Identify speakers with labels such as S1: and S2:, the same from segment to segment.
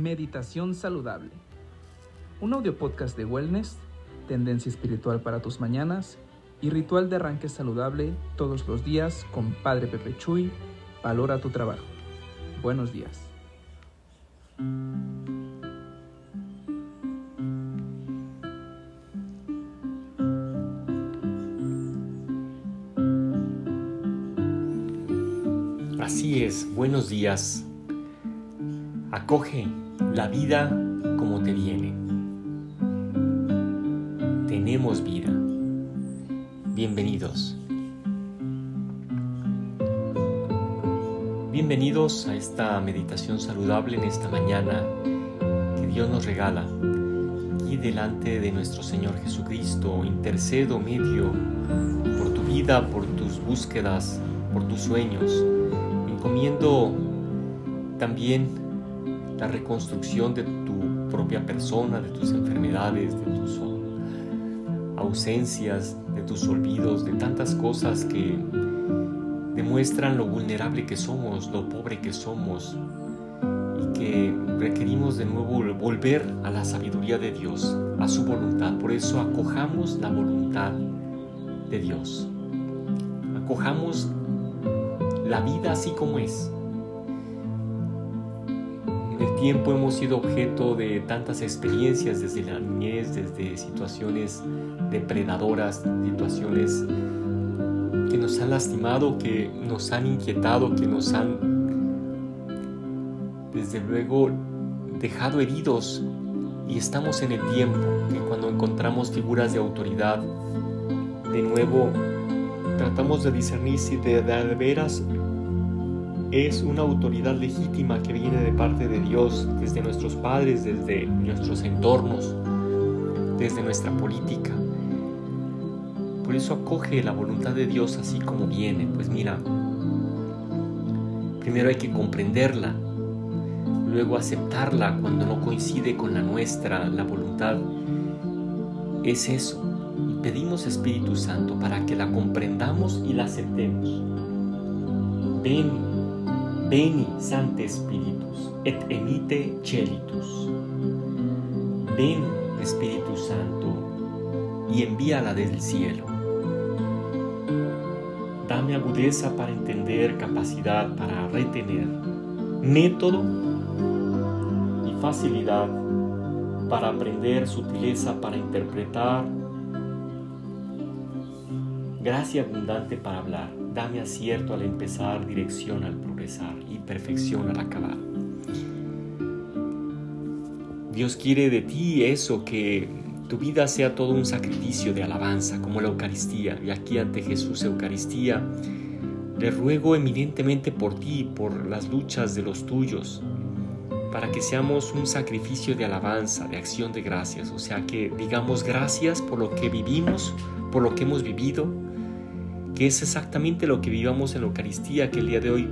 S1: Meditación Saludable. Un audio podcast de wellness, tendencia espiritual para tus mañanas y ritual de arranque saludable todos los días con Padre Pepe Chuy. Valora tu trabajo. Buenos días.
S2: Así es, buenos días. Acoge la vida como te viene. Tenemos vida. Bienvenidos. Bienvenidos a esta meditación saludable en esta mañana que Dios nos regala. Y delante de nuestro Señor Jesucristo, intercedo medio por tu vida, por tus búsquedas, por tus sueños encomiendo también la reconstrucción de tu propia persona, de tus enfermedades, de tus ausencias, de tus olvidos, de tantas cosas que demuestran lo vulnerable que somos, lo pobre que somos y que requerimos de nuevo volver a la sabiduría de Dios, a su voluntad. Por eso acojamos la voluntad de Dios. Acojamos la vida así como es. El tiempo hemos sido objeto de tantas experiencias desde la niñez, desde situaciones depredadoras, situaciones que nos han lastimado, que nos han inquietado, que nos han desde luego dejado heridos. Y estamos en el tiempo que cuando encontramos figuras de autoridad, de nuevo tratamos de discernir si de, de veras es una autoridad legítima que viene de parte de Dios, desde nuestros padres, desde nuestros entornos, desde nuestra política. Por eso acoge la voluntad de Dios así como viene. Pues mira, primero hay que comprenderla, luego aceptarla cuando no coincide con la nuestra, la voluntad. Es eso. Y pedimos Espíritu Santo para que la comprendamos y la aceptemos. Ven Veni, Sancte Spiritus, et emite celitus. Ven, Espíritu Santo, y envíala del cielo. Dame agudeza para entender, capacidad para retener, método y facilidad para aprender, sutileza para interpretar, gracia abundante para hablar Dame acierto al empezar, dirección al progresar perfección al acabar. Dios quiere de ti eso, que tu vida sea todo un sacrificio de alabanza, como la Eucaristía. Y aquí ante Jesús Eucaristía, le ruego eminentemente por ti, por las luchas de los tuyos, para que seamos un sacrificio de alabanza, de acción de gracias. O sea, que digamos gracias por lo que vivimos, por lo que hemos vivido, que es exactamente lo que vivamos en la Eucaristía, que el día de hoy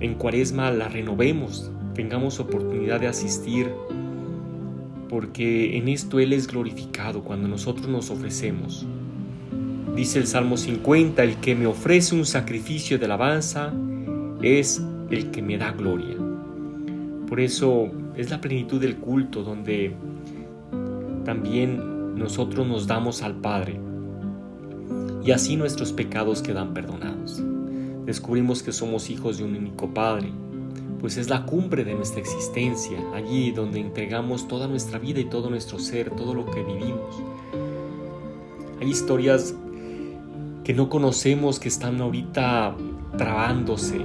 S2: en Cuaresma la renovemos, tengamos oportunidad de asistir, porque en esto Él es glorificado cuando nosotros nos ofrecemos. Dice el Salmo 50, el que me ofrece un sacrificio de alabanza es el que me da gloria. Por eso es la plenitud del culto donde también nosotros nos damos al Padre y así nuestros pecados quedan perdonados. Descubrimos que somos hijos de un único Padre, pues es la cumbre de nuestra existencia, allí donde entregamos toda nuestra vida y todo nuestro ser, todo lo que vivimos. Hay historias que no conocemos que están ahorita trabándose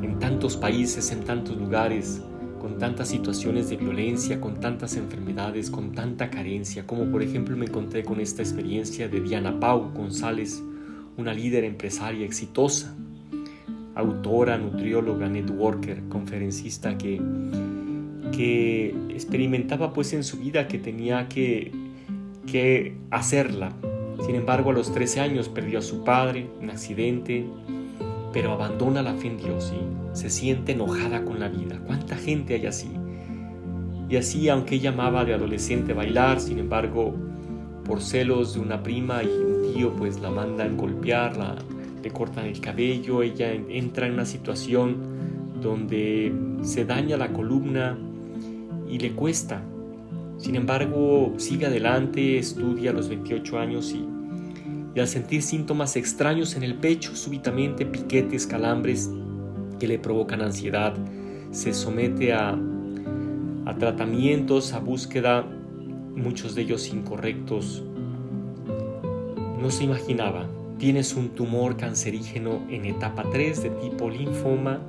S2: en tantos países, en tantos lugares, con tantas situaciones de violencia, con tantas enfermedades, con tanta carencia, como por ejemplo me encontré con esta experiencia de Diana Pau González, una líder empresaria exitosa, autora, nutrióloga, networker, conferencista que, que experimentaba pues en su vida que tenía que, que hacerla. Sin embargo, a los 13 años perdió a su padre, un accidente, pero abandona la fe en Dios y se siente enojada con la vida. ¿Cuánta gente hay así? Y así, aunque ella amaba de adolescente bailar, sin embargo, por celos de una prima y un tío, pues la mandan golpearla, le cortan el cabello, ella entra en una situación donde se daña la columna y le cuesta. Sin embargo, sigue adelante, estudia a los 28 años y, al sentir síntomas extraños en el pecho, súbitamente piquetes, calambres que le provocan ansiedad, se somete a, a tratamientos, a búsqueda, muchos de ellos incorrectos. No se imaginaba, tienes un tumor cancerígeno en etapa 3 de tipo linfoma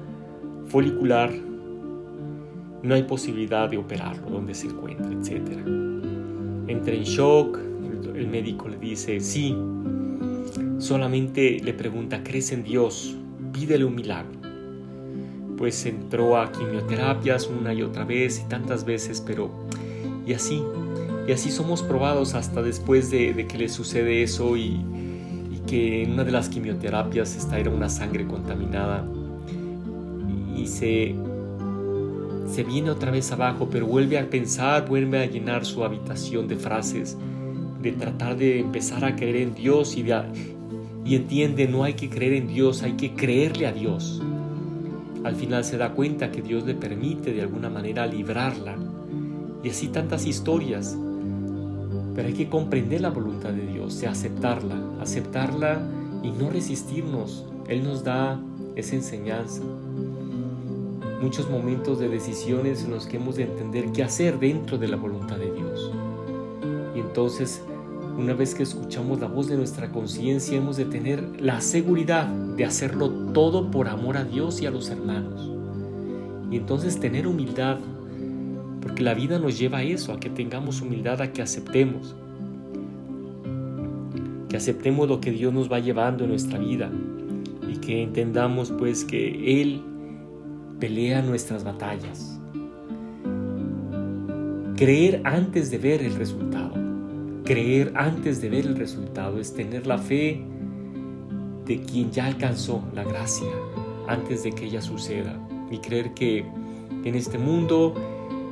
S2: folicular, no hay posibilidad de operarlo donde se encuentra, etc. Entra en shock, el médico le dice sí, solamente le pregunta, ¿crees en Dios? Pídele un milagro pues entró a quimioterapias una y otra vez y tantas veces, pero y así, y así somos probados hasta después de, que le sucede eso y, que en una de las quimioterapias esta era una sangre contaminada y se, se viene otra vez abajo, pero vuelve a pensar, vuelve a llenar su habitación de frases, de tratar de empezar a creer en Dios y, y entiende, no hay que creer en Dios, hay que creerle a Dios. Al final se da cuenta que Dios le permite de alguna manera librarla. Y así tantas historias. Pero hay que comprender la voluntad de Dios, y aceptarla, aceptarla y no resistirnos. Él nos da esa enseñanza. Muchos momentos de decisiones en los que hemos de entender qué hacer dentro de la voluntad de Dios. Y entonces una vez que escuchamos la voz de nuestra conciencia, hemos de tener la seguridad de hacerlo todo por amor a Dios y a los hermanos. Y entonces tener humildad, porque la vida nos lleva a eso, a que tengamos humildad, a que aceptemos. Que aceptemos lo que Dios nos va llevando en nuestra vida y que entendamos pues que Él pelea nuestras batallas. Creer antes de ver el resultado. Creer antes de ver el resultado es tener la fe de quien ya alcanzó la gracia antes de que ella suceda y creer que en este mundo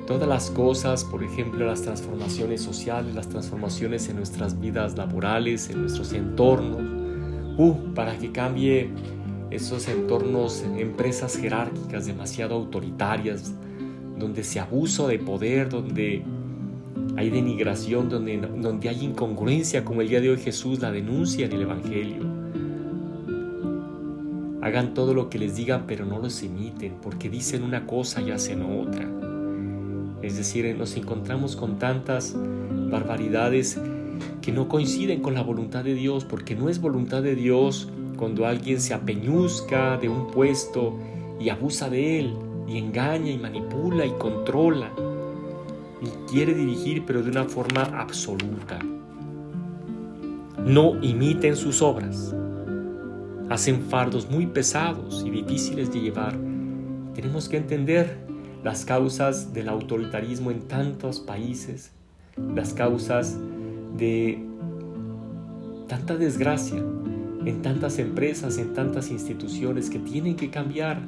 S2: todas las cosas, por ejemplo las transformaciones sociales, las transformaciones en nuestras vidas laborales, en nuestros entornos, uh, para que cambie esos entornos, empresas jerárquicas demasiado autoritarias, donde se abuso de poder, donde hay denigración, donde, donde hay incongruencia, como el día de hoy Jesús la denuncia en el Evangelio. Hagan todo lo que les digan, pero no los imiten, porque dicen una cosa y hacen otra. Es decir, nos encontramos con tantas barbaridades que no coinciden con la voluntad de Dios, porque no es voluntad de Dios cuando alguien se apeñuzca de un puesto y abusa de él, y engaña y manipula y controla y quiere dirigir pero de una forma absoluta. No imiten sus obras. Hacen fardos muy pesados y difíciles de llevar. Tenemos que entender las causas del autoritarismo en tantos países, las causas de tanta desgracia en tantas empresas, en tantas instituciones que tienen que cambiar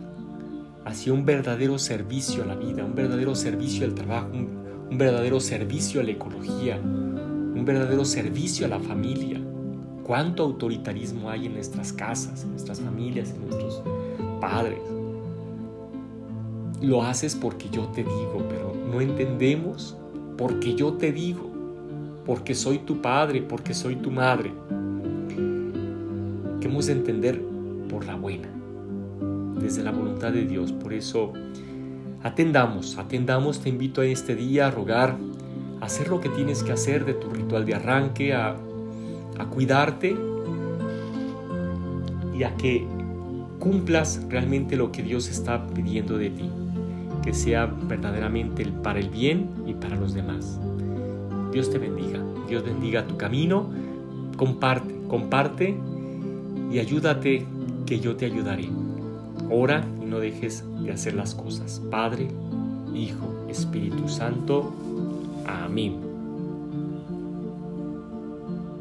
S2: hacia un verdadero servicio a la vida, un verdadero servicio al trabajo, un verdadero servicio a la ecología, un verdadero servicio a la familia. ¿Cuánto autoritarismo hay en nuestras casas, en nuestras familias, en nuestros padres? Lo haces porque yo te digo, pero no entendemos porque yo te digo, porque soy tu padre, porque soy tu madre. Que hemos de entender por la buena, desde la voluntad de Dios. Por eso Atendamos, atendamos, te invito a este día a rogar, a hacer lo que tienes que hacer de tu ritual de arranque, a, a cuidarte y a que cumplas realmente lo que Dios está pidiendo de ti, que sea verdaderamente para el bien y para los demás. Dios te bendiga, Dios bendiga tu camino, comparte, comparte y ayúdate que yo te ayudaré. Ora y no dejes de hacer las cosas. Padre, Hijo, Espíritu Santo. Amén.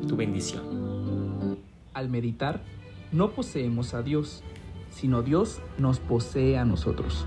S2: Tu bendición.
S1: Al meditar, no poseemos a Dios, sino Dios nos posee a nosotros.